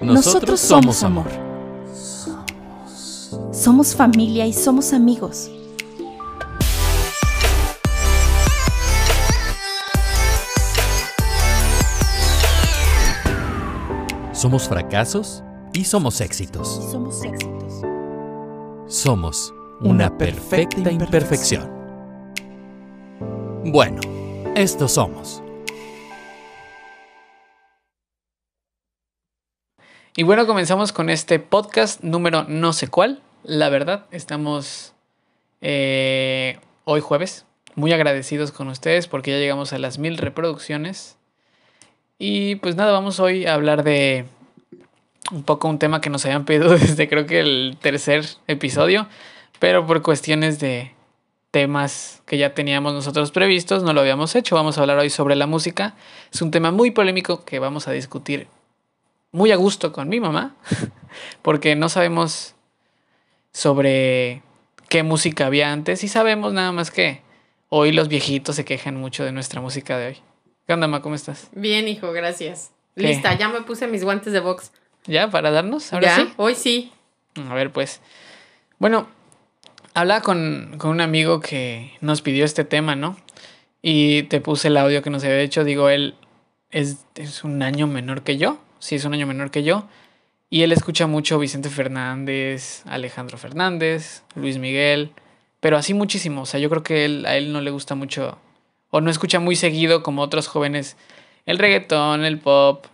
Nosotros somos amor. Somos familia y somos amigos. Somos fracasos y somos éxitos. Somos éxitos. Somos una perfecta imperfección. Bueno, estos somos. Y bueno, comenzamos con este podcast número no sé cuál. La verdad, estamos eh, hoy jueves muy agradecidos con ustedes porque ya llegamos a las mil reproducciones. Y pues nada, vamos hoy a hablar de un poco un tema que nos habían pedido desde creo que el tercer episodio, pero por cuestiones de temas que ya teníamos nosotros previstos, no lo habíamos hecho. Vamos a hablar hoy sobre la música. Es un tema muy polémico que vamos a discutir muy a gusto con mi mamá, porque no sabemos sobre qué música había antes y sabemos nada más que hoy los viejitos se quejan mucho de nuestra música de hoy. ¿Qué onda, ma? ¿Cómo estás? Bien, hijo, gracias. ¿Qué? Lista, ya me puse mis guantes de box. ¿Ya? ¿Para darnos? ¿Ahora ¿Ya? sí? Hoy sí. A ver, pues. Bueno, hablaba con, con un amigo que nos pidió este tema, ¿no? Y te puse el audio que nos había hecho. Digo, él es, es un año menor que yo. Sí, es un año menor que yo. Y él escucha mucho Vicente Fernández, Alejandro Fernández, Luis Miguel. Pero así muchísimo. O sea, yo creo que él, a él no le gusta mucho. O no escucha muy seguido como otros jóvenes. El reggaetón, el pop.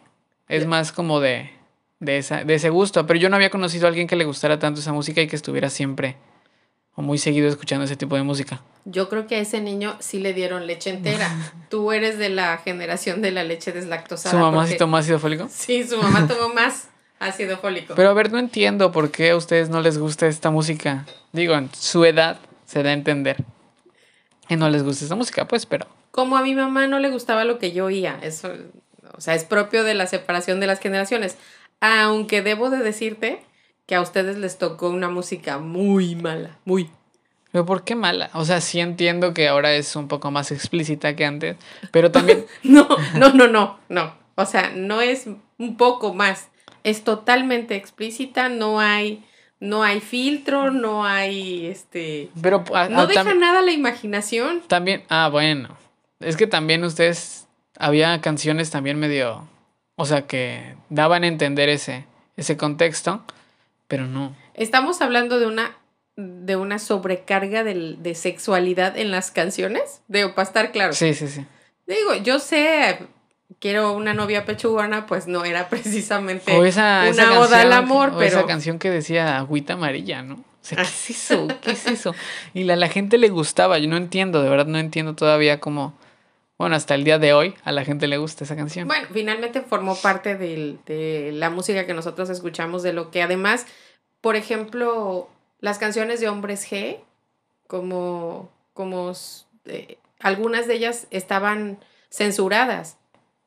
Es más como de, de, esa, de ese gusto. Pero yo no había conocido a alguien que le gustara tanto esa música y que estuviera siempre o muy seguido escuchando ese tipo de música. Yo creo que a ese niño sí le dieron leche entera. Tú eres de la generación de la leche deslactosada. ¿Su mamá porque- sí tomó ácido fólico? Sí, su mamá tomó más ácido fólico. Pero a ver, no entiendo por qué a ustedes no les gusta esta música. Digo, en su edad se da a entender. Que no les gusta esta música, pues, pero. Como a mi mamá no le gustaba lo que yo oía, eso, o sea, es propio de la separación de las generaciones. Aunque debo de decirte que a ustedes les tocó una música muy mala, muy. ¿Pero por qué mala? O sea, sí entiendo que ahora es un poco más explícita que antes, pero también. No, no, no, no, no. O sea, no es un poco más. Es totalmente explícita, no hay, no hay filtro, no hay este. Pero a- No a- deja nada la imaginación. también. Ah, bueno. Es que también ustedes. Había canciones también medio. O sea, que daban a entender ese, ese contexto, pero no. Estamos hablando de una de una sobrecarga del- de, sexualidad en las canciones. Digo, para estar claro. Sí, sí, sí. Digo, yo sé, quiero una novia pechugona, pues no era precisamente O esa, una oda al amor, o pero esa canción que decía agüita amarilla, ¿no? O sea, ¿qué es eso? ¿Qué es eso? Y la, la gente le gustaba, yo no entiendo, de verdad no entiendo todavía cómo, bueno, hasta el día de hoy a la gente le gusta esa canción. Bueno, finalmente formó parte del- de la música que nosotros escuchamos, de lo que además, por ejemplo, las canciones de Hombres G, como, como eh, algunas de ellas estaban censuradas.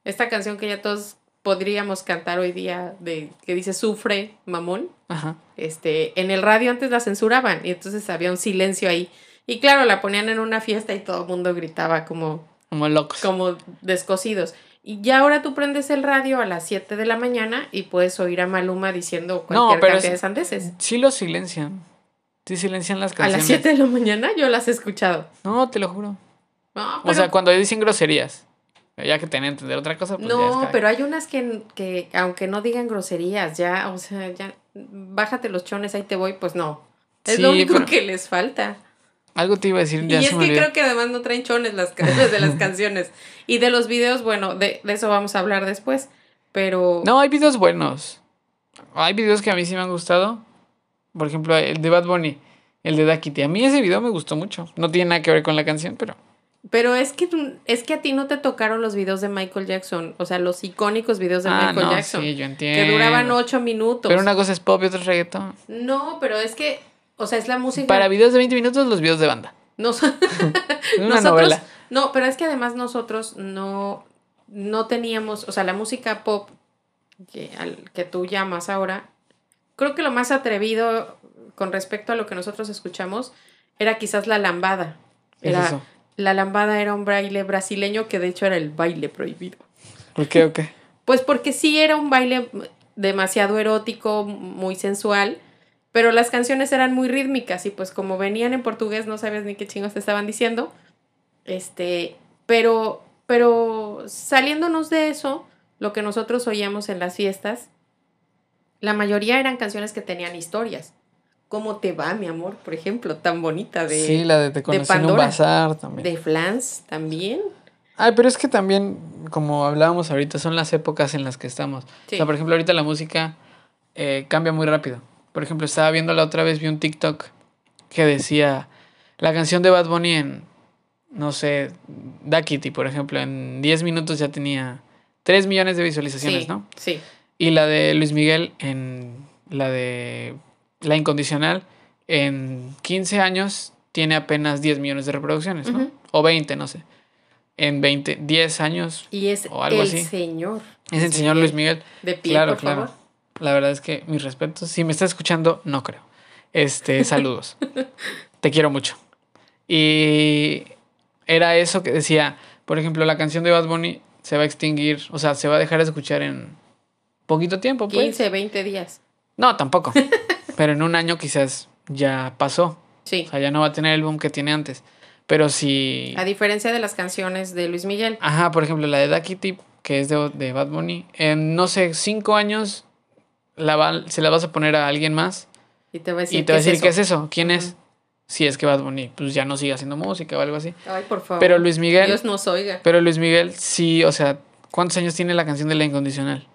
Esta canción que ya todos podríamos cantar hoy día, de que dice Sufre, mamón, Ajá. este, en el radio antes la censuraban y entonces había un silencio ahí. Y claro, la ponían en una fiesta y todo el mundo gritaba como Como locos. como descosidos. Y ya ahora tú prendes el radio a las 7 de la mañana y puedes oír a Maluma diciendo cualquier pero cantidad es- de sandeces. Sí lo silencian. Sí silencian las A canciones. las 7 de la mañana yo las he escuchado. No, te lo juro. No, O pero, sea, cuando dicen groserías. Ya que tienen que entender otra cosa, pues ya es no, pero hay unas que, que aunque no digan groserías, ya, o sea, ya, bájate los chones, ahí te voy, pues no. Es lo único pero- que les falta. Algo te iba a decir, ya y es que creo que además no traen chones las canciones de las canciones. Y de los videos, bueno, de, de eso vamos a hablar después. Pero No, hay videos buenos. Hay videos que a mí sí me han gustado. Por ejemplo, el de Bad Bunny, el de Dakiti. A mí ese video me gustó mucho. No tiene nada que ver con la canción, pero. Pero es que es que a ti no te tocaron los videos de Michael Jackson, o sea, los icónicos videos de ah, Michael no, Jackson, sí, yo entiendo. que duraban ocho minutos. Pero una cosa es pop y otra es reggaetón. No, pero es que, o sea, es la música. Para videos de 20 minutos, los videos de banda. Nos- Es una nosotros, novela. No, pero es que además nosotros no, no teníamos, o sea, la música pop que, al, que tú llamas ahora, creo que lo más atrevido con respecto a lo que nosotros escuchamos era quizás la lambada. ¿Qué es Era eso? la lambada era un baile brasileño que de hecho era el baile prohibido. ¿Por qué o qué? Pues porque sí era un baile demasiado erótico, muy sensual, pero las canciones eran muy rítmicas y pues como venían en portugués no sabías ni qué chingos te estaban diciendo. Este, pero pero saliéndonos de eso, lo que nosotros oíamos en las fiestas, la mayoría eran canciones que tenían historias. ¿Cómo te va, mi amor? Por ejemplo, tan bonita de Sí, la de Te conocí en un bazar también. de Flans también. Ay, pero es que también, como hablábamos ahorita, son las épocas en las que estamos. Sí. O sea, por ejemplo, ahorita la música eh, cambia muy rápido. Por ejemplo, estaba viendo la otra vez, vi un TikTok que decía la canción de Bad Bunny en, no sé, Da Kitty, por ejemplo, en 10 minutos ya tenía 3 millones de visualizaciones, sí, ¿no? Sí. Y la de Luis Miguel en la de La Incondicional, en 15 años tiene apenas 10 millones de reproducciones, ¿no? O 20, no sé. En 20, 10 años Y es O algo el así. señor. es el señor Luis Miguel. De pie, Claro, por claro. favor. La verdad es que mis respetos. Si me está escuchando, no creo. Este, saludos. Te quiero mucho. Y era eso que decía, por ejemplo, la canción de Bad Bunny se va a extinguir, o sea, se va a dejar de escuchar en poquito tiempo, pues. 15, 20 días. No, tampoco. Pero en un año quizás ya pasó. Sí. O sea, ya no va a tener el boom que tiene antes. Pero si... A diferencia de las canciones de Luis Miguel. Ajá, por ejemplo, la de Ducky Tip, que es de, de Bad Bunny, en no sé, cinco años la va- se la vas a poner a alguien más Y te va a decir, y te va a decir? ¿qué es eso? ¿Quién es? Si es que Bad Bunny pues ya no sigue haciendo música o algo así. Ay, por favor. Pero Luis Miguel, Dios nos oiga. pero Luis Miguel sí, o sea, ¿cuántos años tiene la canción de La Incondicional?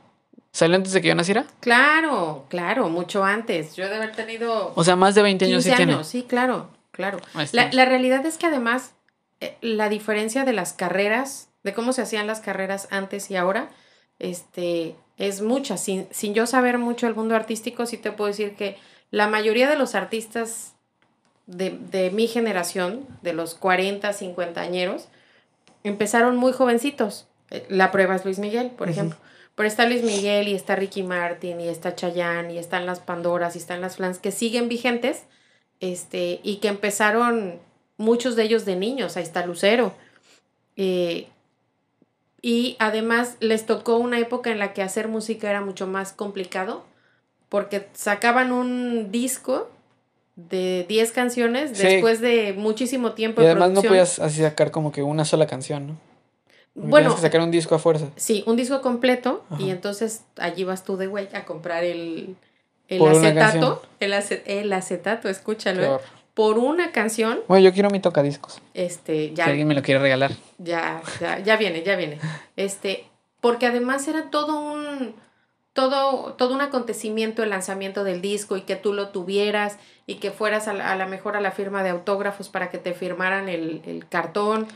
¿Salió antes de que yo naciera? Claro, claro, mucho antes. Yo de haber tenido O sea, más de 20 años 15 sí tiene. años, sí, claro, claro. La, la realidad es que además, eh, la diferencia de las carreras, de cómo se hacían las carreras antes y ahora, este, es mucha. Sin, sin yo saber mucho del mundo artístico, sí te puedo decir que la mayoría de los artistas de, de mi generación, de los 40, 50 añeros, empezaron muy jovencitos. Eh, La prueba es Luis Miguel, por ejemplo. Pero está Luis Miguel y está Ricky Martin y está Chayanne y están las Pandoras y están las Flans que siguen vigentes este, y que empezaron muchos de ellos de niños, ahí está Lucero. Eh, y además les tocó una época en la que hacer música era mucho más complicado, porque sacaban un disco de 10 canciones Sí. después de muchísimo tiempo Y de además no producción. podías así sacar como que una sola canción, ¿no? Bueno, Tienes que sacar un disco a fuerza. sí, un disco completo y entonces allí vas tú de güey a comprar el, el acetato, el, ace- el acetato, escúchalo, Qué ¿eh? Por una canción, Bueno, yo quiero mi tocadiscos. este, Si ya alguien me lo quiere regalar. Ya, ya, ya viene, ya viene. Este, porque además era todo un, todo, todo un acontecimiento el lanzamiento del disco y que tú lo tuvieras y que fueras a la, a la mejor a la firma de autógrafos para que te firmaran el, el cartón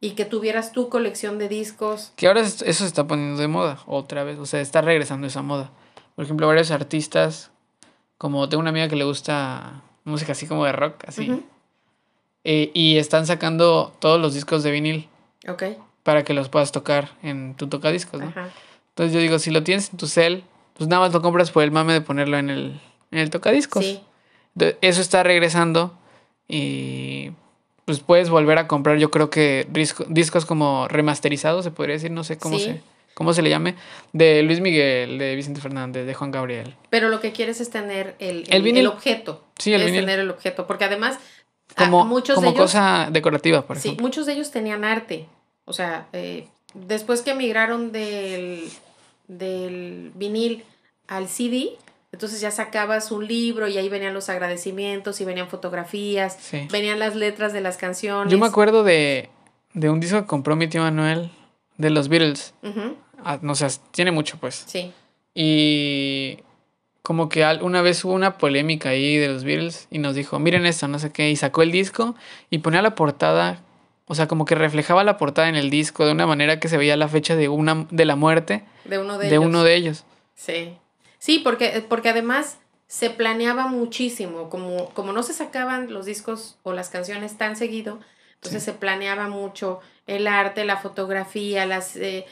y que tuvieras tu colección de discos. Que ahora es- eso se está poniendo de moda otra vez. O sea, está regresando esa moda. Por ejemplo, varios artistas, como tengo una amiga que le gusta música así como de rock, así. Eh, y están sacando todos los discos de vinil Ok, para que los puedas tocar en tu tocadiscos, ¿no? ajá. Entonces yo digo, si lo tienes en tu cel, pues nada más lo compras por el mame de ponerlo en el, en el tocadiscos. Sí, Entonces, eso está regresando y pues puedes volver a comprar, yo creo que disco- discos como remasterizados, se podría decir, no sé cómo, Sí. se, cómo se le llame, de Luis Miguel, de Vicente Fernández, de Juan Gabriel. pero lo que quieres es tener el, El el, vinil. el objeto. Sí, el es vinil. tener el objeto, porque además a Como, muchos como de ellos... cosa decorativa, por Sí, ejemplo. muchos de ellos tenían arte. O sea, eh, después que migraron del, del vinil al CD, entonces ya sacabas un libro y ahí venían los agradecimientos y venían fotografías, Sí. venían las letras de las canciones. Yo me acuerdo de, de un disco que compró mi tío Manuel de los Beatles. Ah, no sé, tiene mucho pues. Sí, Y como que una vez hubo una polémica ahí de los Beatles y nos dijo, miren esto, no sé qué, y sacó el disco y ponía la portada, o sea, como que reflejaba la portada en el disco de una manera que se veía la fecha de una de la muerte de uno de, de, ellos. uno de ellos. Sí, sí porque, porque además se planeaba muchísimo, como, como no se sacaban los discos o las canciones tan seguido, entonces Sí. se planeaba mucho el arte, la fotografía, las... eh,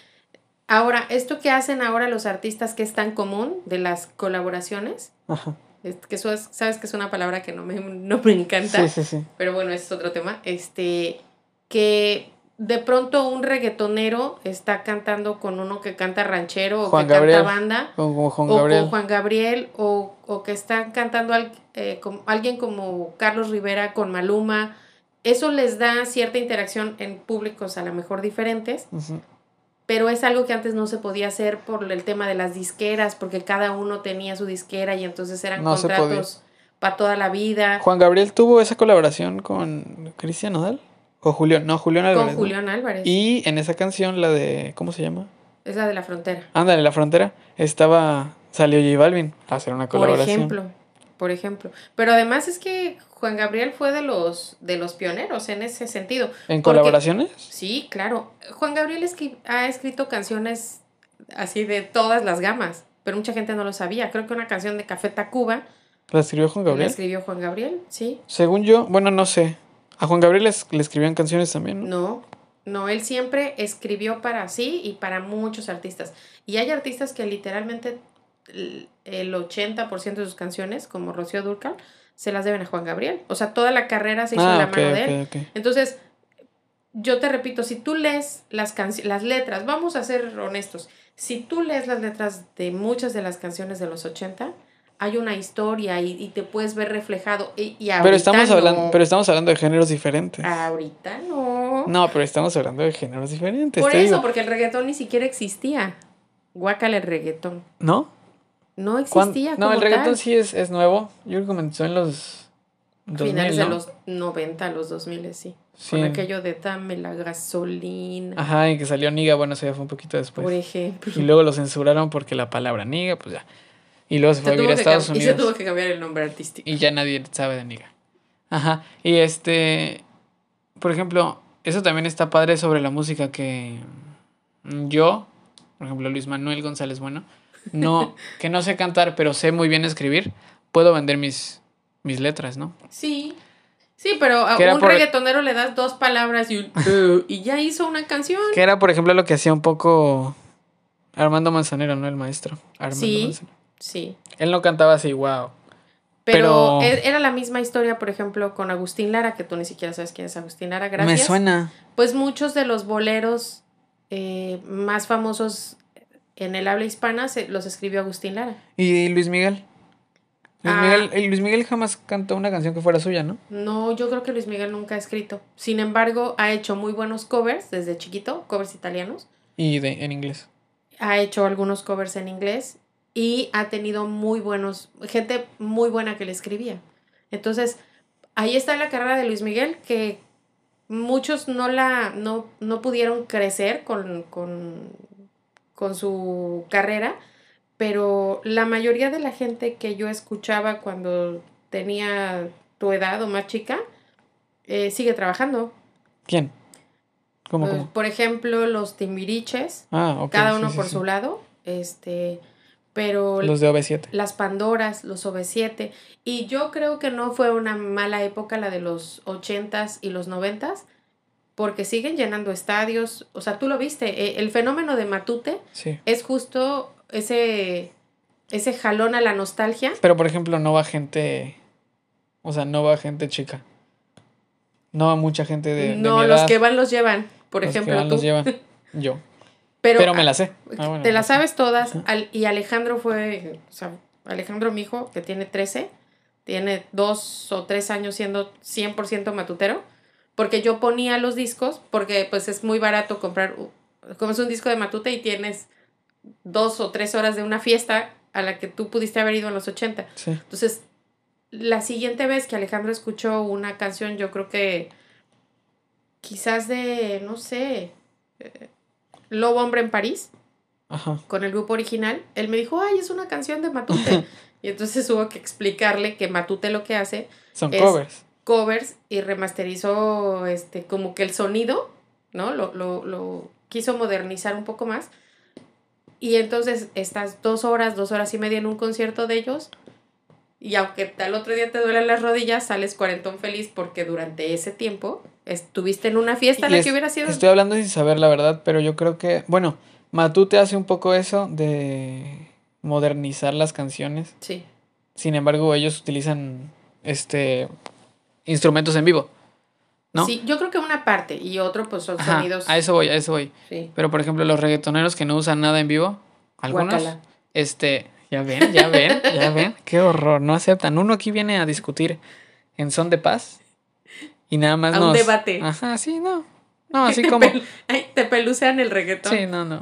Ahora, esto que hacen ahora los artistas que es tan común de las colaboraciones, Ajá. es- que eso es- sabes que es una palabra que no me, no me encanta, Sí, sí, sí. pero bueno, ese es otro tema, este, que de pronto un reggaetonero está cantando con uno que canta ranchero o Juan que Gabriel. canta banda Con, con Juan o Gabriel. con Juan Gabriel o, o que están cantando al- eh, como- alguien como Carlos Rivera con Maluma. Eso les da cierta interacción en públicos a lo mejor diferentes, pero es algo que antes no se podía hacer por el tema de las disqueras, porque cada uno tenía su disquera y entonces eran No contratos para toda la vida. Juan Gabriel tuvo esa colaboración con Cristian Nodal. O Julián, no, Julián Álvarez. Con. Julián Álvarez. Y en esa canción, la de. ¿Cómo se llama? Es la de la frontera. Ándale, la frontera. Estaba. Salió J Balvin a hacer una Por colaboración. ejemplo. Por ejemplo. Pero además es que Juan Gabriel fue de los, de los pioneros en ese sentido. ¿En Porque- colaboraciones? Sí, claro. Juan Gabriel escri- ha escrito canciones así de todas las gamas, pero mucha gente no lo sabía. Creo que una canción de Café Tacuba ¿La escribió Juan la Gabriel? escribió Juan Gabriel, sí. Según yo, bueno, no sé. A Juan Gabriel les- le escribían canciones también, ¿no? No, no, él siempre escribió para sí y para muchos artistas. Y hay artistas que literalmente el el 80% de sus canciones, como Rocío Durcal, se las deben a Juan Gabriel. O sea, toda la carrera se hizo en Ah, la mano de él. Entonces, yo te repito, si tú lees las, las letras, vamos a ser honestos, si tú lees las letras de muchas de las canciones de los 80, hay una historia y, y te puedes ver reflejado. Y, y ahorita Pero estamos, no. hablando, pero estamos hablando de géneros diferentes. Ahorita no. No, pero estamos hablando de géneros diferentes. Por eso, digo. porque el reggaetón ni siquiera existía. Guácala el reggaetón. ¿No? No ¿Cuán- existía. No, el reggaetón sí es, es nuevo. Yo creo que comenzó en los 2000, Finales de los 90, los 2000, sí. Sí. Con aquello de dame la gasolina. Ajá, y que salió Niga, bueno, eso ya fue un poquito después. por ejemplo. Y luego lo censuraron porque la palabra Niga, pues ya. Y luego se fue a vivir a Estados cam- y se Unidos. tuvo que cambiar el nombre artístico. Y ya nadie sabe de Niga. Ajá. Y este. Por ejemplo, eso también está padre sobre la música que yo, por ejemplo, Luis Manuel González Bueno, no, que no sé cantar, pero sé muy bien escribir, puedo vender mis, mis letras, ¿no? Sí. Sí, pero a un por- reggaetonero le das dos palabras y, un, "Uh", y ya hizo una canción. Que era, por ejemplo, lo que hacía un poco Armando Manzanero, ¿no? El maestro. Armando Sí. Manzanero. Sí. Él no cantaba así, wow. Pero, Pero- e- era la misma historia, por ejemplo, con Agustín Lara, que tú ni siquiera sabes quién es Agustín Lara, gracias. Me suena. Pues muchos de los boleros eh, más famosos en el habla hispana se, los escribió Agustín Lara. ¿Y Luis Miguel? Luis, Ah. Miguel Luis Miguel jamás cantó una canción que fuera suya, ¿no? No, yo creo que Luis Miguel nunca ha escrito. Sin embargo, ha hecho muy buenos covers desde chiquito, covers italianos. Y de, en inglés. Ha hecho algunos covers en inglés y ha tenido muy buenos, gente muy buena que le escribía. Entonces, ahí está la carrera de Luis Miguel que muchos no la no, no pudieron crecer con, con, con su carrera, pero la mayoría de la gente que yo escuchaba cuando tenía tu edad o más chica, eh, sigue trabajando. ¿Quién? ¿Cómo, cómo? Por ejemplo, los timbiriches, Ah, cada uno sí, por sí. su lado, este, pero Los de OV7. las Pandoras, los OV7, y yo creo que no fue una mala época la de los 80s y los 90s, porque siguen llenando estadios, o sea, tú lo viste, eh, el fenómeno de Matute Sí. es justo ese, ese jalón a la nostalgia. Pero, por ejemplo, no va gente... O sea, no va gente chica. No va mucha gente de, de no, los que van los llevan, por Los que ejemplo, van tú. los llevan. Yo. Pero, Pero, me la sé. Ah, bueno, te la sabes todas. Al- y Alejandro fue, o sea, Alejandro, mi hijo, que tiene 13, tiene dos o tres años siendo 100% matutero, porque yo ponía los discos, porque pues es muy barato comprar, como es un disco de matute y tienes dos o tres horas de una fiesta a la que tú pudiste haber ido en los 80. Sí. Entonces, la siguiente vez que Alejandro escuchó una canción, yo creo que quizás de, no sé, eh, Lobo Hombre en París, Ajá. con el grupo original, él me dijo, ay, es una canción de Matute. y entonces hubo que explicarle que Matute lo que hace, Son Es- covers. Covers y remasterizó este, como que el sonido, ¿no? Lo, lo, lo quiso modernizar un poco más. Y entonces estás dos horas, dos horas y media en un concierto de ellos. Y aunque al otro día te duelen las rodillas, sales cuarentón feliz porque durante ese tiempo estuviste en una fiesta en la es- que hubiera sido. Estoy hablando sin saber la verdad, pero yo creo que... Bueno, Matute hace un poco eso de modernizar las canciones. Sí. Sin embargo, ellos utilizan este instrumentos en vivo. ¿no? Sí, yo creo que una parte y otro pues son Ajá, sonidos. a eso voy, a eso voy. Sí. Pero por ejemplo, los reggaetoneros que no usan nada en vivo, algunos, Guácala. este, ya ven, ya ven, ya ven, qué horror, no aceptan. Uno aquí viene a discutir en son de paz y nada más A un debate. Ajá, sí, no. No, así como... Ay, te pelucean el reggaetón. Sí, no, no.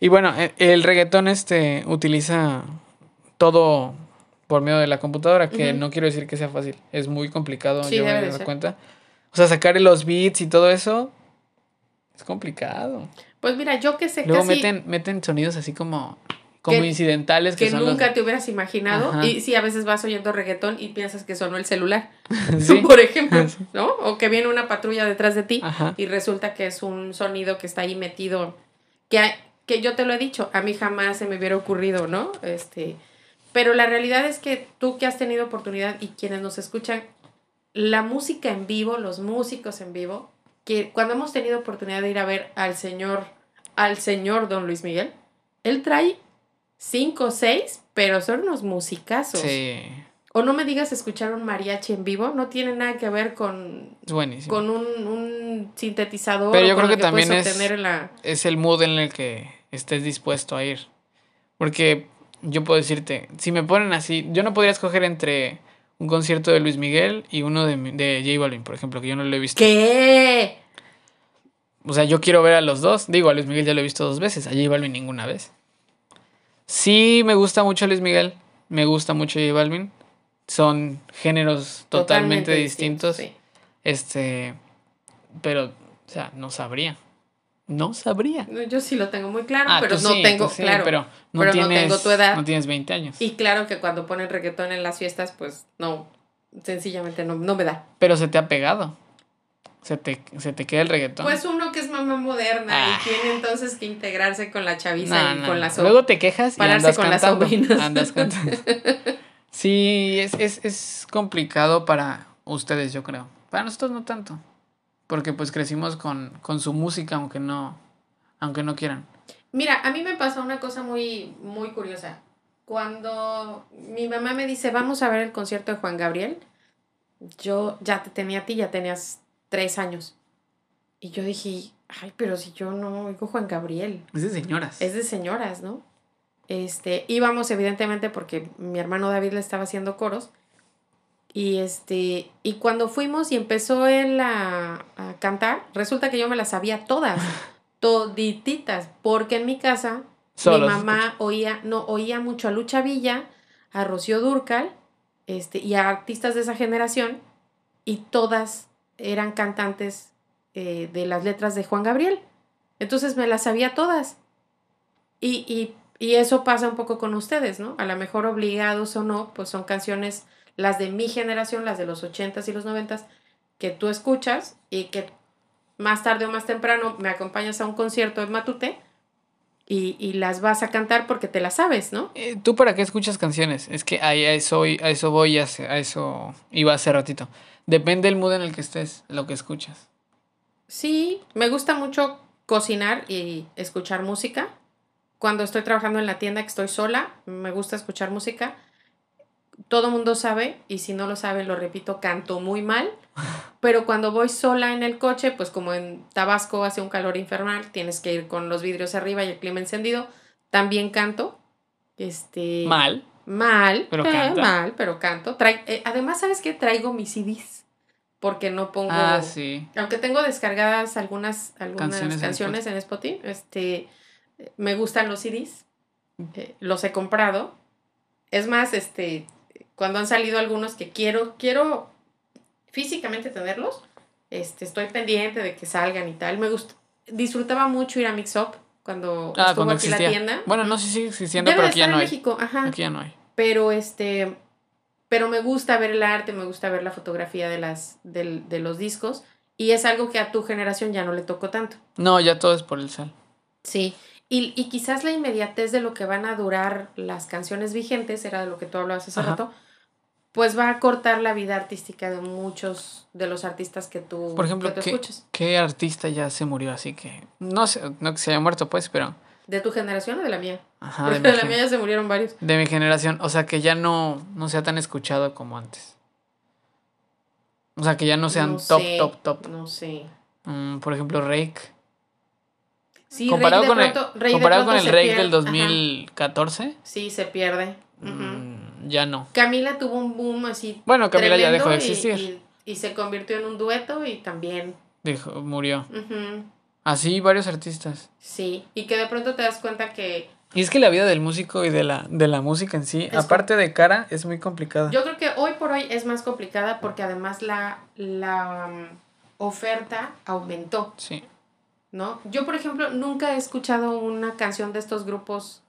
Y bueno, e- el reggaetón este utiliza todo por medio de la computadora, que Ujú. no quiero decir que sea fácil, es muy complicado, Sí, yo me he dado cuenta. O sea, sacar los beats y todo eso es complicado. Pues mira, yo que sé Luego casi meten, meten sonidos así como, como Que- incidentales que, que son los- nunca te hubieras imaginado. Ajá. Y sí, a veces vas oyendo reggaetón y piensas que sonó el celular, Sí. por ejemplo. ¿no? O que viene una patrulla detrás de ti Ajá. y resulta que es un sonido que está ahí metido. Que, que yo te lo he dicho, a mí jamás se me hubiera ocurrido, ¿no? Este, pero la realidad es que tú que has tenido oportunidad y quienes nos escuchan, la música en vivo, los músicos en vivo, que cuando hemos tenido oportunidad de ir a ver al señor, al señor Don Luis Miguel, él trae cinco o seis, pero son unos musicazos. Sí, O no me digas escuchar un mariachi en vivo, no tiene nada que ver con, buenísimo. con un, un sintetizador Pero yo creo que también es- la... es el mood en el que estés dispuesto a ir. Porque yo puedo decirte, si me ponen así, yo no podría escoger entre un concierto de Luis Miguel y uno de, de J Balvin, por ejemplo, que yo no lo he visto. ¿Qué? O sea, yo quiero ver a los dos. Digo, a Luis Miguel ya lo he visto dos veces, a J Balvin ninguna vez. Sí, me gusta mucho Luis Miguel, me gusta mucho J Balvin. Son géneros totalmente, distintos. sí. Este, pero, o sea, no sabría. No sabría. Yo sí lo tengo muy claro, Ah, pero no sí, tengo, sí, claro. pero no pero no tienes, tengo tu edad. No tienes 20 años. Y claro que cuando ponen reggaetón en las fiestas, pues no, sencillamente no, no me da. Pero se te ha pegado. Se te, se te queda el reggaetón. Pues uno que es mamá moderna Ah. y tiene entonces que integrarse con la chaviza No, y no, con no. la so- Luego te quejas y pararse andas con las sobrinas. Andas cantando. Sí, es, es, es complicado para ustedes, yo creo. Para nosotros no tanto. Porque pues crecimos con, con su música, aunque no, aunque no quieran. Mira, a mí me pasó una cosa muy, muy curiosa. Cuando mi mamá me dice, vamos a ver el concierto de Juan Gabriel, yo ya te tenía a ti, ya tenías tres años. Y yo dije, ay, pero si yo no oigo Juan Gabriel, Es de señoras. es de señoras, ¿no? Este, íbamos evidentemente porque mi hermano David le estaba haciendo coros. Y este, y cuando fuimos y empezó él a, a cantar, resulta que yo me las sabía todas, todititas, porque en mi casa Solo mi mamá oía, no, oía mucho a Lucha Villa, a Rocío Durcal, este, y a artistas de esa generación, y todas eran cantantes eh, de las letras de Juan Gabriel. Entonces me las sabía todas. Y, y, y eso pasa un poco con ustedes, ¿no? A lo mejor obligados o no, pues son canciones, las de mi generación, las de los 80s y los 90s, que tú escuchas y que más tarde o más temprano me acompañas a un concierto de Matute y, y las vas a cantar porque te las sabes, ¿no? Eh, ¿Tú para qué escuchas canciones? Es que ahí a eso, a eso voy, a eso iba hace ratito. Depende del mood en el que estés, lo que escuchas. Sí, me gusta mucho cocinar y escuchar música. Cuando estoy trabajando en la tienda que estoy sola, me gusta escuchar música. Todo mundo sabe, y si no lo sabe, lo repito, canto muy mal. Pero cuando voy sola en el coche, pues como en Tabasco hace un calor infernal, tienes que ir con los vidrios arriba y el clima encendido, también canto. Este, Mal. Mal, Pero eh, canta. mal, pero canto. Eh, además, ¿sabes qué? Traigo mis CDs. Porque no pongo. Ah, sí. Aunque tengo descargadas algunas, algunas Canciones canciones, en en Spotify, este, me gustan los CDs. eh, los he comprado. Es más, este, cuando han salido algunos que quiero, quiero físicamente tenerlos, este, estoy pendiente de que salgan y tal. Me gusta, disfrutaba mucho ir a Mix Up cuando Ah, estuvo cuando aquí existía. la tienda. Bueno, no sé si sigue existiendo, Debe pero de aquí ya no hay. México, ajá Aquí ya no hay. pero este pero me gusta ver el arte me gusta ver la fotografía de las del- de los discos y es algo que a tu generación ya no le tocó tanto No, ya todo es por el sal. sí y, y quizás la inmediatez de lo que van a durar las canciones vigentes era de lo que tú hablabas hace Ajá. rato pues va a cortar la vida artística de muchos de los artistas que tú Por ejemplo, que tú ¿qué, escuchas qué artista ya se murió así que... No sé, no que se haya muerto pues, pero... de tu generación o de la mía Ajá, porque de de, la mía ya se murieron varios de mi generación. O sea, que ya no, no sea tan escuchado como antes. O sea, que ya no sean No top, sé, top, top. No sé. Mm, por ejemplo, Rake. Sí, comparado Rake con el, pronto- Rake de comparado con el Rake pierde. del Ajá. 2014, Sí, se pierde. Ujú. mm, ya no. Camila tuvo un boom así. Bueno, Camila ya dejó de y- existir. Y, y se convirtió en un dueto y también. Dijo, murió. Así varios artistas. Sí. Y que de pronto te das cuenta que. Y es que la vida del músico y de la, de la música en sí, Es aparte de cara, es muy complicada. Yo creo que hoy por hoy es más complicada porque además la, la um, oferta aumentó. Sí. ¿no? Yo, por ejemplo, nunca he escuchado una canción de estos grupos,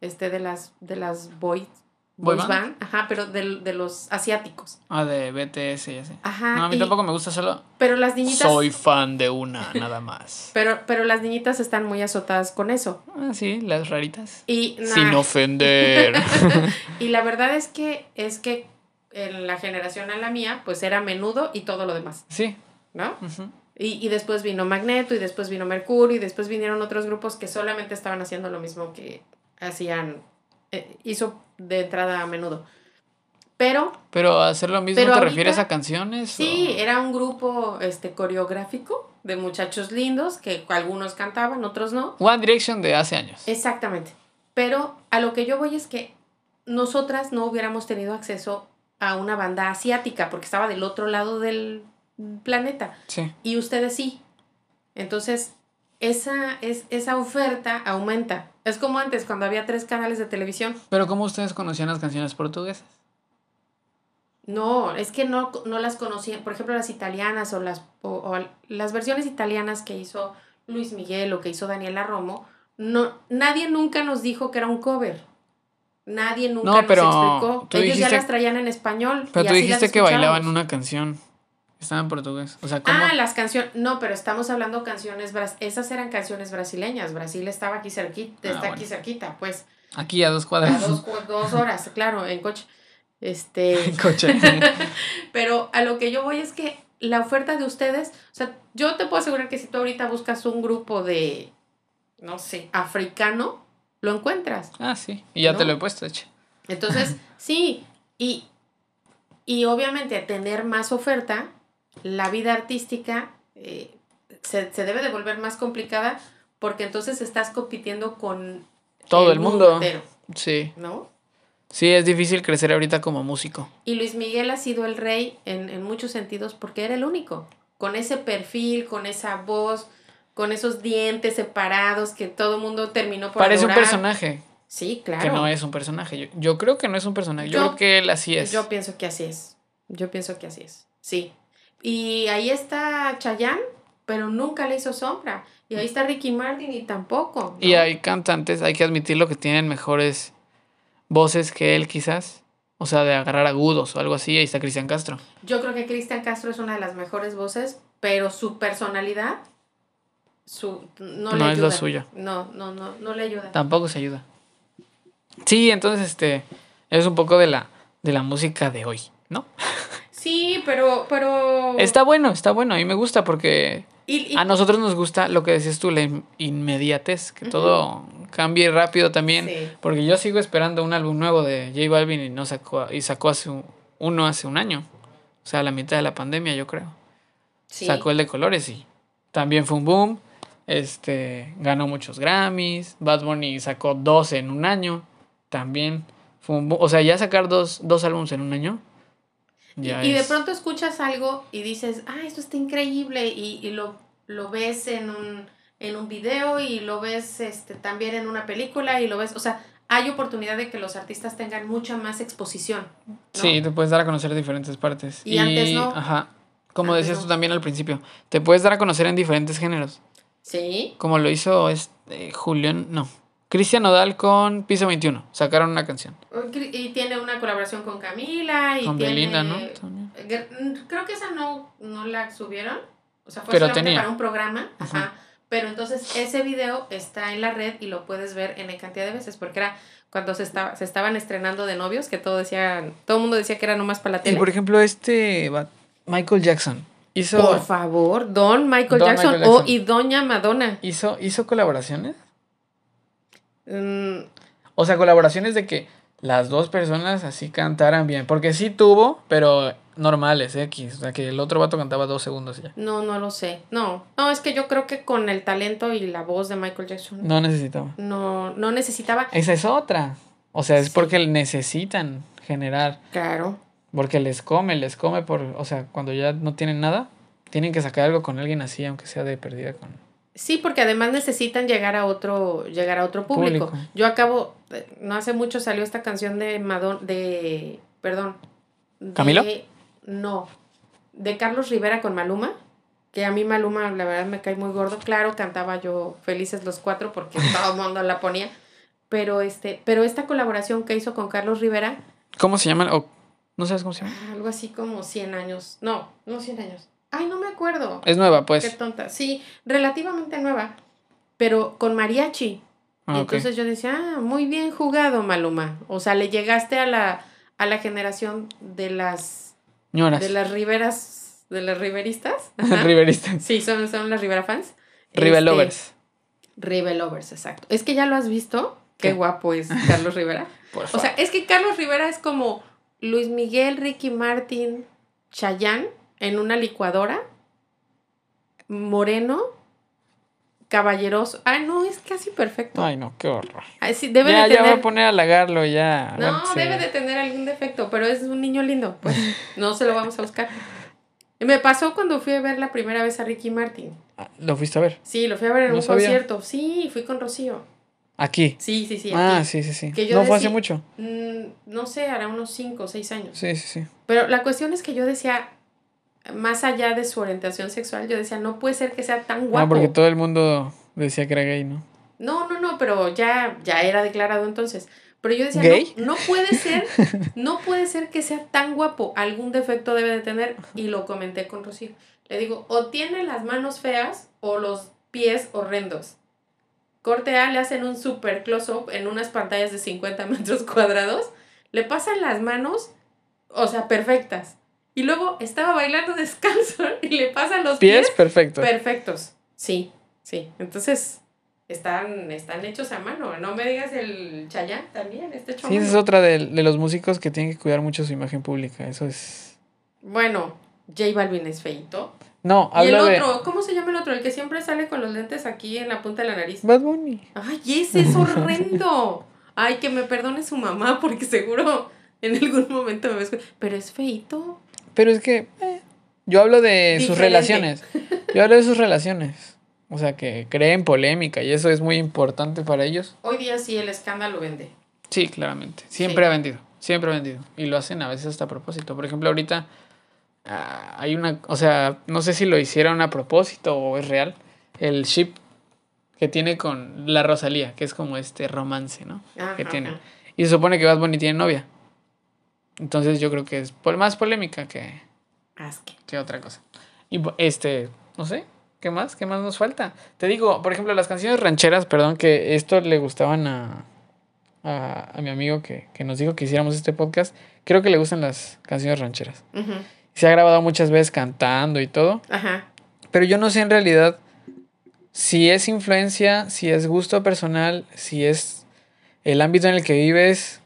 este, de las, de las boys, Boy boys band. ajá, pero de, de los asiáticos. Ah, de BTS y así. Ajá. No, a mí y- tampoco me gusta solo. Pero las niñitas, Soy fan de una, nada más. pero, pero las niñitas están muy azotadas con eso. Ah, sí, las raritas. Y, Sin nah, ofender. y la verdad es que, es que en la generación a la mía, pues era menudo y todo lo demás, sí. ¿no? ujú. Y, y después vino Magneto y después vino Mercurio y después vinieron otros grupos que solamente estaban haciendo lo mismo que hacían, eh, hizo de entrada a menudo. Pero Pero hacer lo mismo, ¿te ahorita- refieres a canciones? sí, o- era un grupo este, coreográfico de muchachos lindos que algunos cantaban, otros no. One Direction de hace años. Exactamente. Pero a lo que yo voy es que nosotras no hubiéramos tenido acceso a una banda asiática porque estaba del otro lado del planeta. Sí. y ustedes sí. Entonces, esa, es, esa oferta aumenta. Es como antes, cuando había tres canales de televisión. Pero ¿cómo ustedes conocían las canciones portuguesas? No, es que no, no las conocían. Por ejemplo, las italianas o las, o, o las versiones italianas que hizo Luis Miguel o que hizo Daniela Romo, no, nadie nunca nos dijo que era un cover. Nadie nunca No, nos pero explicó. Ellos ya las traían en español. Pero y tú así las dijiste que bailaban una canción. Estaba en portugués. O sea, ¿cómo? Ah, las canciones. No, pero estamos hablando canciones. bras- Esas eran canciones brasileñas. Brasil estaba aquí cerquita. Ah, Está aquí cerquita, pues. Aquí a dos A cuadras. dos, cu- dos horas, claro, en coche. Este. En coche. pero a lo que yo voy es que la oferta de ustedes. O sea, yo te puedo asegurar que si tú ahorita buscas un grupo de. No sé, africano, lo encuentras. ah, sí. Y ya te lo he puesto, de hecho. Entonces, sí, y, y obviamente tener más oferta, la vida artística eh, se, se debe de volver más complicada porque entonces estás compitiendo con Todo el mundo. entero, Sí. ¿no? Sí, es difícil crecer ahorita como músico. Y Luis Miguel ha sido el rey en, en muchos sentidos porque era el único, con ese perfil, con esa voz, con esos dientes separados que todo el mundo terminó por Parece un personaje, Sí, claro. que no es un personaje. Yo, yo creo que no es un personaje. Yo, Yo- creo que él así es. Yo pienso que así es. Yo pienso que así es. Sí. Y ahí está Chayanne, pero nunca le hizo sombra. Y ahí está Ricky Martin y tampoco. ¿no? Y hay cantantes, hay que admitirlo, que tienen mejores voces que él quizás. O sea, de agarrar agudos o algo así. Ahí está Cristian Castro. Yo creo que Cristian Castro es una de las mejores voces, pero su personalidad su, no, le No es lo ayuda. suyo. No, no, no, no le ayuda. Tampoco se ayuda. Sí, entonces este es un poco de la de la música de hoy, ¿no? Sí, pero, pero. Está bueno, está bueno. A mí me gusta porque y- y- a nosotros nos gusta lo que decías tú, la in- inmediatez, que todo cambie rápido también. Sí. Porque yo sigo esperando un álbum nuevo de J Balvin y no sacó y sacó hace un- uno hace un año. O sea, a la mitad de la pandemia, yo creo. sí. Sacó el de colores y también fue un boom. Este ganó muchos Grammys. Bad Bunny sacó dos en un año. También fue un boom. O sea, ya sacar dos, dos álbumes en un año. Y, Ya y de pronto escuchas algo y dices, ah, esto está increíble, y, y lo, lo ves en un, en un video y lo ves este, también en una película y lo ves, o sea, hay oportunidad de que los artistas tengan mucha más exposición. ¿no? Sí, te puedes dar a conocer diferentes partes. Y antes no. Ajá. Como Antes decías no. tú también al principio, te puedes dar a conocer en diferentes géneros. Sí, Como lo hizo este, Julián, no. Cristian Nodal con Piso 21. Sacaron una canción. y tiene una colaboración con Camila y Con tiene... Belinda, ¿no? También. Gr- Creo que esa no, no la subieron, o sea, fue Pero solamente tenía. para un programa, ajá. Ajá. Pero entonces ese video está en la red y lo puedes ver en cantidad de veces, porque era cuando se, estaba, se estaban estrenando de novios, que todo decía, todo el mundo decía que era nomás para la Y tele. por ejemplo, este Michael Jackson hizo, Por favor, Don Michael Don Jackson, Michael o Jackson. y Doña Madonna. hizo, hizo colaboraciones. Mm, O sea, colaboraciones de que las dos personas así cantaran bien. Porque sí tuvo, pero normales, X. O sea, que el otro vato cantaba dos segundos y ya. No, no lo sé. No, no, es que yo creo que con el talento y la voz de Michael Jackson No necesitaba. no, no necesitaba. Esa es otra. O sea, es Sí. porque necesitan generar. Claro. Porque les come, les come por. O sea, cuando ya no tienen nada, tienen que sacar algo con alguien así, aunque sea de perdida con. Sí, porque además necesitan llegar a otro, llegar a otro público. Público. Yo acabo, eh, no hace mucho salió esta canción de Madon, de, perdón. de- ¿Camilo? No, de Carlos Rivera con Maluma, que a mí Maluma la verdad me cae muy gordo. Claro, cantaba yo Felices los Cuatro porque todo el mundo la ponía. Pero este, pero esta colaboración que hizo con Carlos Rivera, ¿Cómo se llaman? O, ¿No sabes cómo se llama? algo así como 100 años. No, no 100 años. Ay, no me acuerdo. Es nueva, Qué pues. tonta. Sí, relativamente nueva, pero con mariachi. Ah, Y entonces yo decía, ah, muy bien jugado, Maluma. O sea, le llegaste a la, a la generación de las, Ñoras. de las riveras, de las riveristas. Riveristas. Sí, son, son las Rivera fans. River Este, Lovers. River Lovers, exacto. Es que ya lo has visto. Qué ¿Qué? guapo es Carlos Rivera. Por O sea, favor. es que Carlos Rivera es como Luis Miguel, Ricky Martin, Chayanne en una licuadora. Moreno, caballeroso. Ah, no, es casi perfecto. Ay, no, qué horror. Ay, sí, debe ya, de ya voy tener. a poner a halagarlo, ya. No, debe de tener algún defecto, pero es un niño lindo, pues no se lo vamos a buscar. Me pasó cuando fui a ver la primera vez a Ricky Martin. Ah, ¿Lo fuiste a ver? Sí, lo fui a ver en No un sabía. concierto. Sí, fui con Rocío. Aquí. Sí, sí, sí. ah, aquí. sí, sí, sí. Que yo No fue hace mucho. Mm, no sé, hará unos 5 o 6 años. Sí, sí, sí. Pero la cuestión es que yo decía, más allá de su orientación sexual, yo decía, no puede ser que sea tan guapo. Ah, porque todo el mundo decía que era gay, ¿no? No, no, no, pero ya, ya era declarado entonces. Pero yo decía, ¿Gay? no, no puede ser, no puede ser que sea tan guapo. Algún defecto debe de tener. Y lo comenté con Rocío. Le digo, o tiene las manos feas o los pies horrendos. Corte A le hacen un super close-up en unas pantallas de 50 metros cuadrados. Le pasan las manos, o sea, perfectas. Y luego estaba bailando descalzo y le pasan los Pies, pies perfecto. Perfectos. Sí, sí. Entonces, están, están hechos a mano. No me digas el Chayán también, está hecho a Sí, esa es otra de, de los músicos que tienen que cuidar mucho su imagen pública. Eso es. Bueno, J Balvin es feito. No, Y el de. otro, ¿cómo se llama el otro? El que siempre sale con los lentes aquí en la punta de la nariz. Bad Bunny. Ay, ese es horrendo. Ay, que me perdone su mamá porque seguro en algún momento me ves. Pero es feito. Pero es que. eh, yo hablo de sus relaciones. Yo hablo de sus relaciones. O sea, que creen polémica y eso es muy importante para ellos. Hoy día sí el escándalo vende. Sí, claramente. Siempre Sí. ha vendido. Siempre ha vendido. Y lo hacen a veces hasta a propósito. Por ejemplo, ahorita ah, hay una. O sea, no sé si lo hicieron a propósito o es real. El ship que tiene con la Rosalía, que es como este romance, ¿no? Ajá, que tiene. ajá. Y se supone que Bad Bunny tiene novia. Entonces yo creo que es más polémica que, Asque. que otra cosa. Y este, no sé, ¿qué más? ¿Qué más nos falta? Te digo, por ejemplo, las canciones rancheras, perdón, que esto le gustaban a, a, a mi amigo que, que nos dijo que hiciéramos este podcast. Creo que le gustan las canciones rancheras. Ujú. Se ha grabado muchas veces cantando y todo. Ajá. Pero yo no sé en realidad si es influencia, si es gusto personal, si es el ámbito en el que vives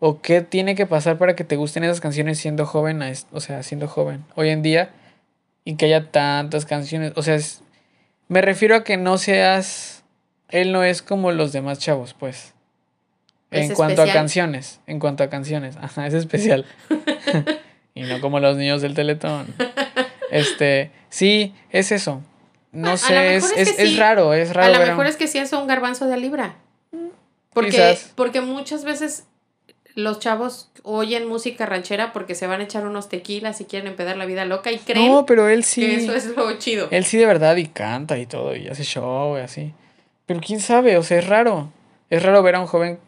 o qué tiene que pasar para que te gusten esas canciones siendo joven, a o sea, siendo joven hoy en día y que haya tantas canciones. O sea, es- me refiero a que no seas, él no es como los demás chavos, pues. Es En cuanto a canciones, en cuanto a canciones, ajá, es especial. y no como los niños del Teletón. Este, sí, es eso. No A- a sé, es, es es, que es sí. raro, es raro. A lo mejor un- es que sí es un garbanzo de libra. Porque, Quizás. porque muchas veces los chavos oyen música ranchera porque se van a echar unos tequilas y quieren empedar la vida loca y creen No, pero él sí. que eso es lo chido. Él sí de verdad y canta y todo y hace show y así. Pero quién sabe, o sea, es raro. Es raro ver a un joven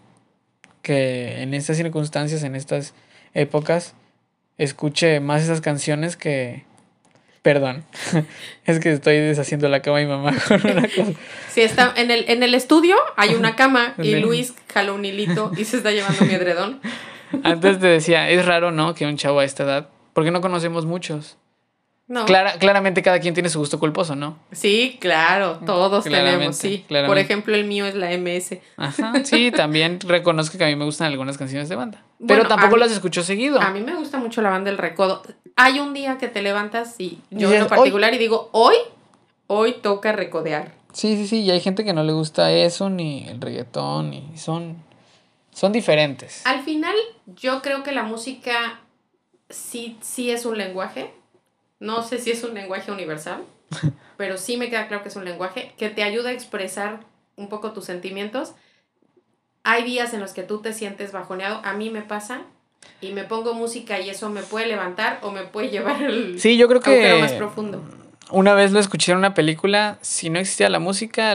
que en estas circunstancias, en estas épocas, escuche más esas canciones que... Perdón, es que estoy deshaciendo la cama de mi mamá con una cosa. Si está en el, en el estudio hay una cama y Luis jaló un hilito y se está llevando mi edredón. Antes te decía, es raro, ¿no? Que un chavo a esta edad, porque no conocemos muchos. No. Clara- claramente cada quien tiene su gusto culposo, ¿no? Sí, claro, todos Claramente, tenemos, sí. Por claramente. ejemplo, el mío es la MS. Ajá, sí, también reconozco que a mí me gustan algunas canciones de banda. Bueno, Pero tampoco mí- las escucho seguido. A mí me gusta mucho la banda El Recodo. Hay un día que te levantas y yo en lo particular y digo, hoy, hoy toca recodear. Sí, sí, sí, y hay gente que no le gusta eso, ni el reggaetón, ni son, son diferentes. Al final, yo creo que la música sí, sí es un lenguaje. No sé si es un lenguaje universal, pero sí me queda claro que es un lenguaje que te ayuda a expresar un poco tus sentimientos. Hay días en los que tú te sientes bajoneado. A mí me pasa y me pongo música y eso me puede levantar o me puede llevar al Sí, yo creo agujero más que profundo. una vez lo escuché en una película, si no existía la música,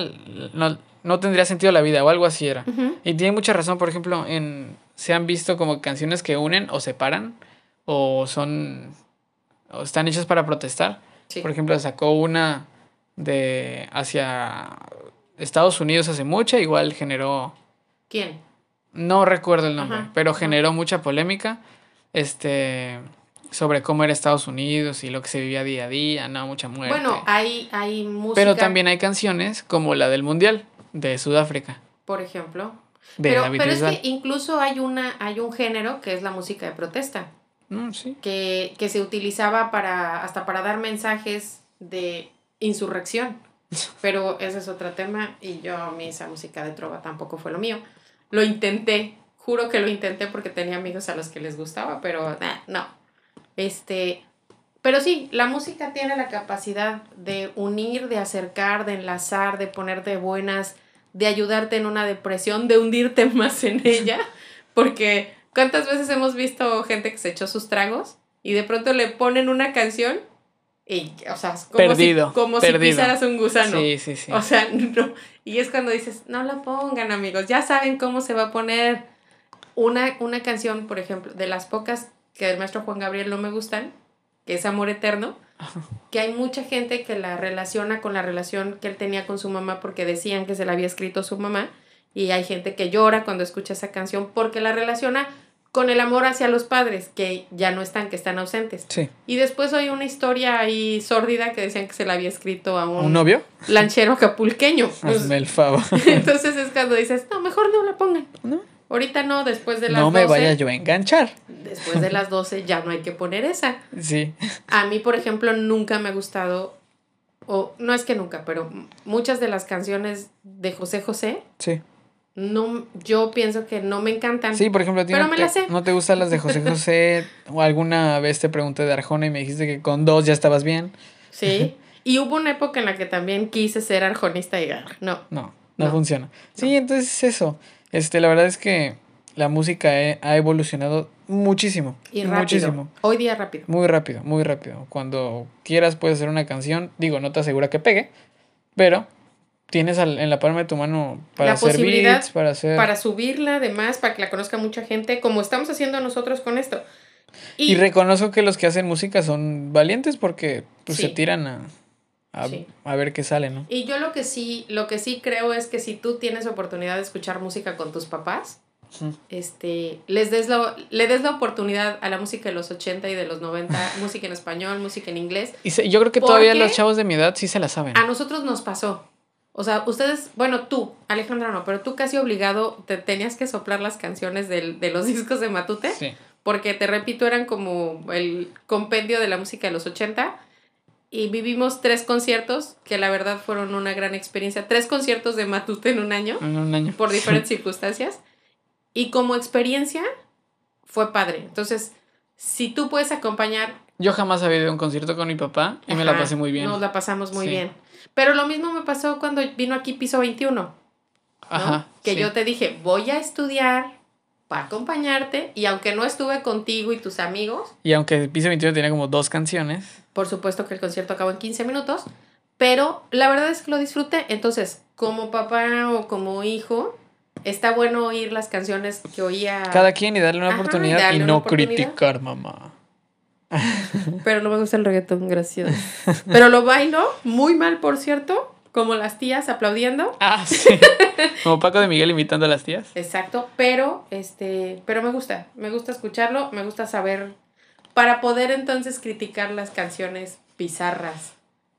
no, no tendría sentido la vida o algo así era. Y tiene mucha razón, por ejemplo, en se han visto como canciones que unen o separan o son o están hechas para protestar. Sí. Por ejemplo, sacó una de hacia Estados Unidos hace mucho, igual generó ¿Quién? no recuerdo el nombre, Ajá, pero generó mucha polémica este sobre cómo era Estados Unidos y lo que se vivía día a día, no mucha muerte. Bueno, hay, hay música, pero también hay canciones como la del Mundial de Sudáfrica, por ejemplo. de Pero, pero es que incluso hay, una, hay un género que es la música de protesta. Mm, sí. que, que se utilizaba para hasta para dar mensajes de insurrección. Pero ese es otro tema y yo a mí esa música de trova tampoco fue lo mío. Lo intenté, juro que lo intenté porque tenía amigos a los que les gustaba, pero nah, no. Este, pero sí, la música tiene la capacidad de unir, de acercar, de enlazar, de ponerte buenas, de ayudarte en una depresión, de hundirte más en ella, porque ¿cuántas veces hemos visto gente que se echó sus tragos y de pronto le ponen una canción y, o sea, como Perdido, si, como perdido. si pisaras un gusano. Sí, sí, sí. O sea, no. Y es cuando dices, no la pongan, amigos. Ya saben cómo se va a poner una, una canción, por ejemplo, de las pocas que del maestro Juan Gabriel no me gustan, que es Amor Eterno, que hay mucha gente que la relaciona con la relación que él tenía con su mamá porque decían que se la había escrito su mamá. Y hay gente que llora cuando escucha esa canción porque la relaciona con el amor hacia los padres, que ya no están, que están ausentes. Sí. Y después hay una historia ahí sórdida que decían que se la había escrito a ¿Un novio? lanchero acapulqueño. Pues, Hazme el favor. entonces es cuando dices, no, mejor no la pongan. No. Ahorita no, después de las No 12. me vaya yo a enganchar. Después de las 12 ya no hay que poner esa. Sí. A mí, por ejemplo, nunca me ha gustado, o no es que nunca, pero muchas de las canciones de José José, Sí. No, yo pienso que no me encantan. Sí, por ejemplo, a ti Pero no, me te, la sé. no te gustan las de José José. o alguna vez te pregunté de Arjona y me dijiste que con dos ya estabas bien. Sí. Y hubo una época en la que también quise ser arjonista y no. No, no, No. funciona. Sí, entonces es eso. Este, la verdad es que la música he- ha evolucionado muchísimo. Y rápido. Muchísimo. Hoy día rápido. Muy rápido, muy rápido. Cuando quieras puedes hacer una canción. Digo, no te asegura que pegue, pero tienes al- en la palma de tu mano para La hacer posibilidad beats, para hacer... Para subirla, además, para que la conozca mucha gente, como estamos haciendo nosotros con esto. Y, reconozco que los que hacen música son valientes porque pues, se tiran a, a, Sí. a ver qué sale, ¿no? Y yo lo que sí, lo que sí creo es que si tú tienes oportunidad de escuchar música con tus papás, este, les des la, le des la oportunidad a la música de los 80 y de los 90, música en español, música en inglés. Y se- yo creo que ¿Por todavía los chavos de mi edad sí se la saben. A nosotros nos pasó. O sea, ustedes, bueno, tú, Alejandra no, pero tú casi obligado te tenías que soplar las canciones del- de los discos de Matute. Sí. porque te repito, eran como el compendio de la música de los 80 y vivimos tres conciertos que la verdad fueron una gran experiencia, tres conciertos de Matute en un año En un año. por diferentes circunstancias y como experiencia fue padre. Entonces, si tú puedes acompañar Yo jamás había ido a un concierto con mi papá y me la pasé muy bien. Nos la pasamos muy Sí. bien. Pero lo mismo me pasó cuando vino aquí Piso 21. ¿no? Ajá. Que sí. yo te dije, voy a estudiar para acompañarte y aunque no estuve contigo y tus amigos, Y aunque Piso 21 tenía como dos canciones, por supuesto que el concierto acabó en 15 minutos, pero la verdad es que lo disfruté. Entonces, como papá o como hijo, está bueno oír las canciones que oía. cada quien y darle una Ajá, oportunidad y, darle una no oportunidad. criticar, mamá. Pero no me gusta el reggaetón, gracias. Pero lo bailo muy mal, por cierto, como las tías aplaudiendo. Ah, sí. como Paco de Miguel imitando a las tías. Exacto, pero este, pero me gusta, me gusta escucharlo, me gusta saber para poder entonces criticar las canciones bizarras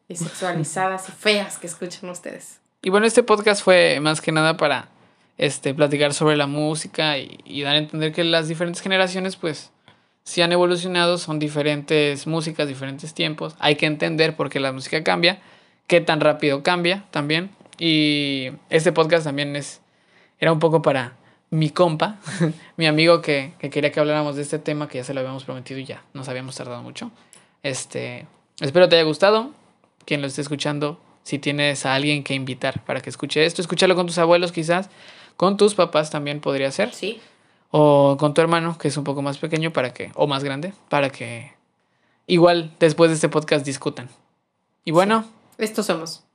y sexualizadas y feas que escuchan ustedes. Y bueno, este podcast fue más que nada para este, platicar sobre la música y, y dar a entender que las diferentes generaciones, pues, si han evolucionado, son diferentes músicas, diferentes tiempos. Hay que entender por qué la música cambia, qué tan rápido cambia también. Y este podcast también es, era un poco para mi compa, mi amigo que, que quería que habláramos de este tema, que ya se lo habíamos prometido y ya nos habíamos tardado mucho. Este, espero te haya gustado. Quien lo esté escuchando, si tienes a alguien que invitar para que escuche esto, escúchalo con tus abuelos quizás, con tus papás también podría ser. Sí. O con tu hermano, que es un poco más pequeño para que, o más grande, para que igual después de este podcast discutan. Y bueno, Estos somos.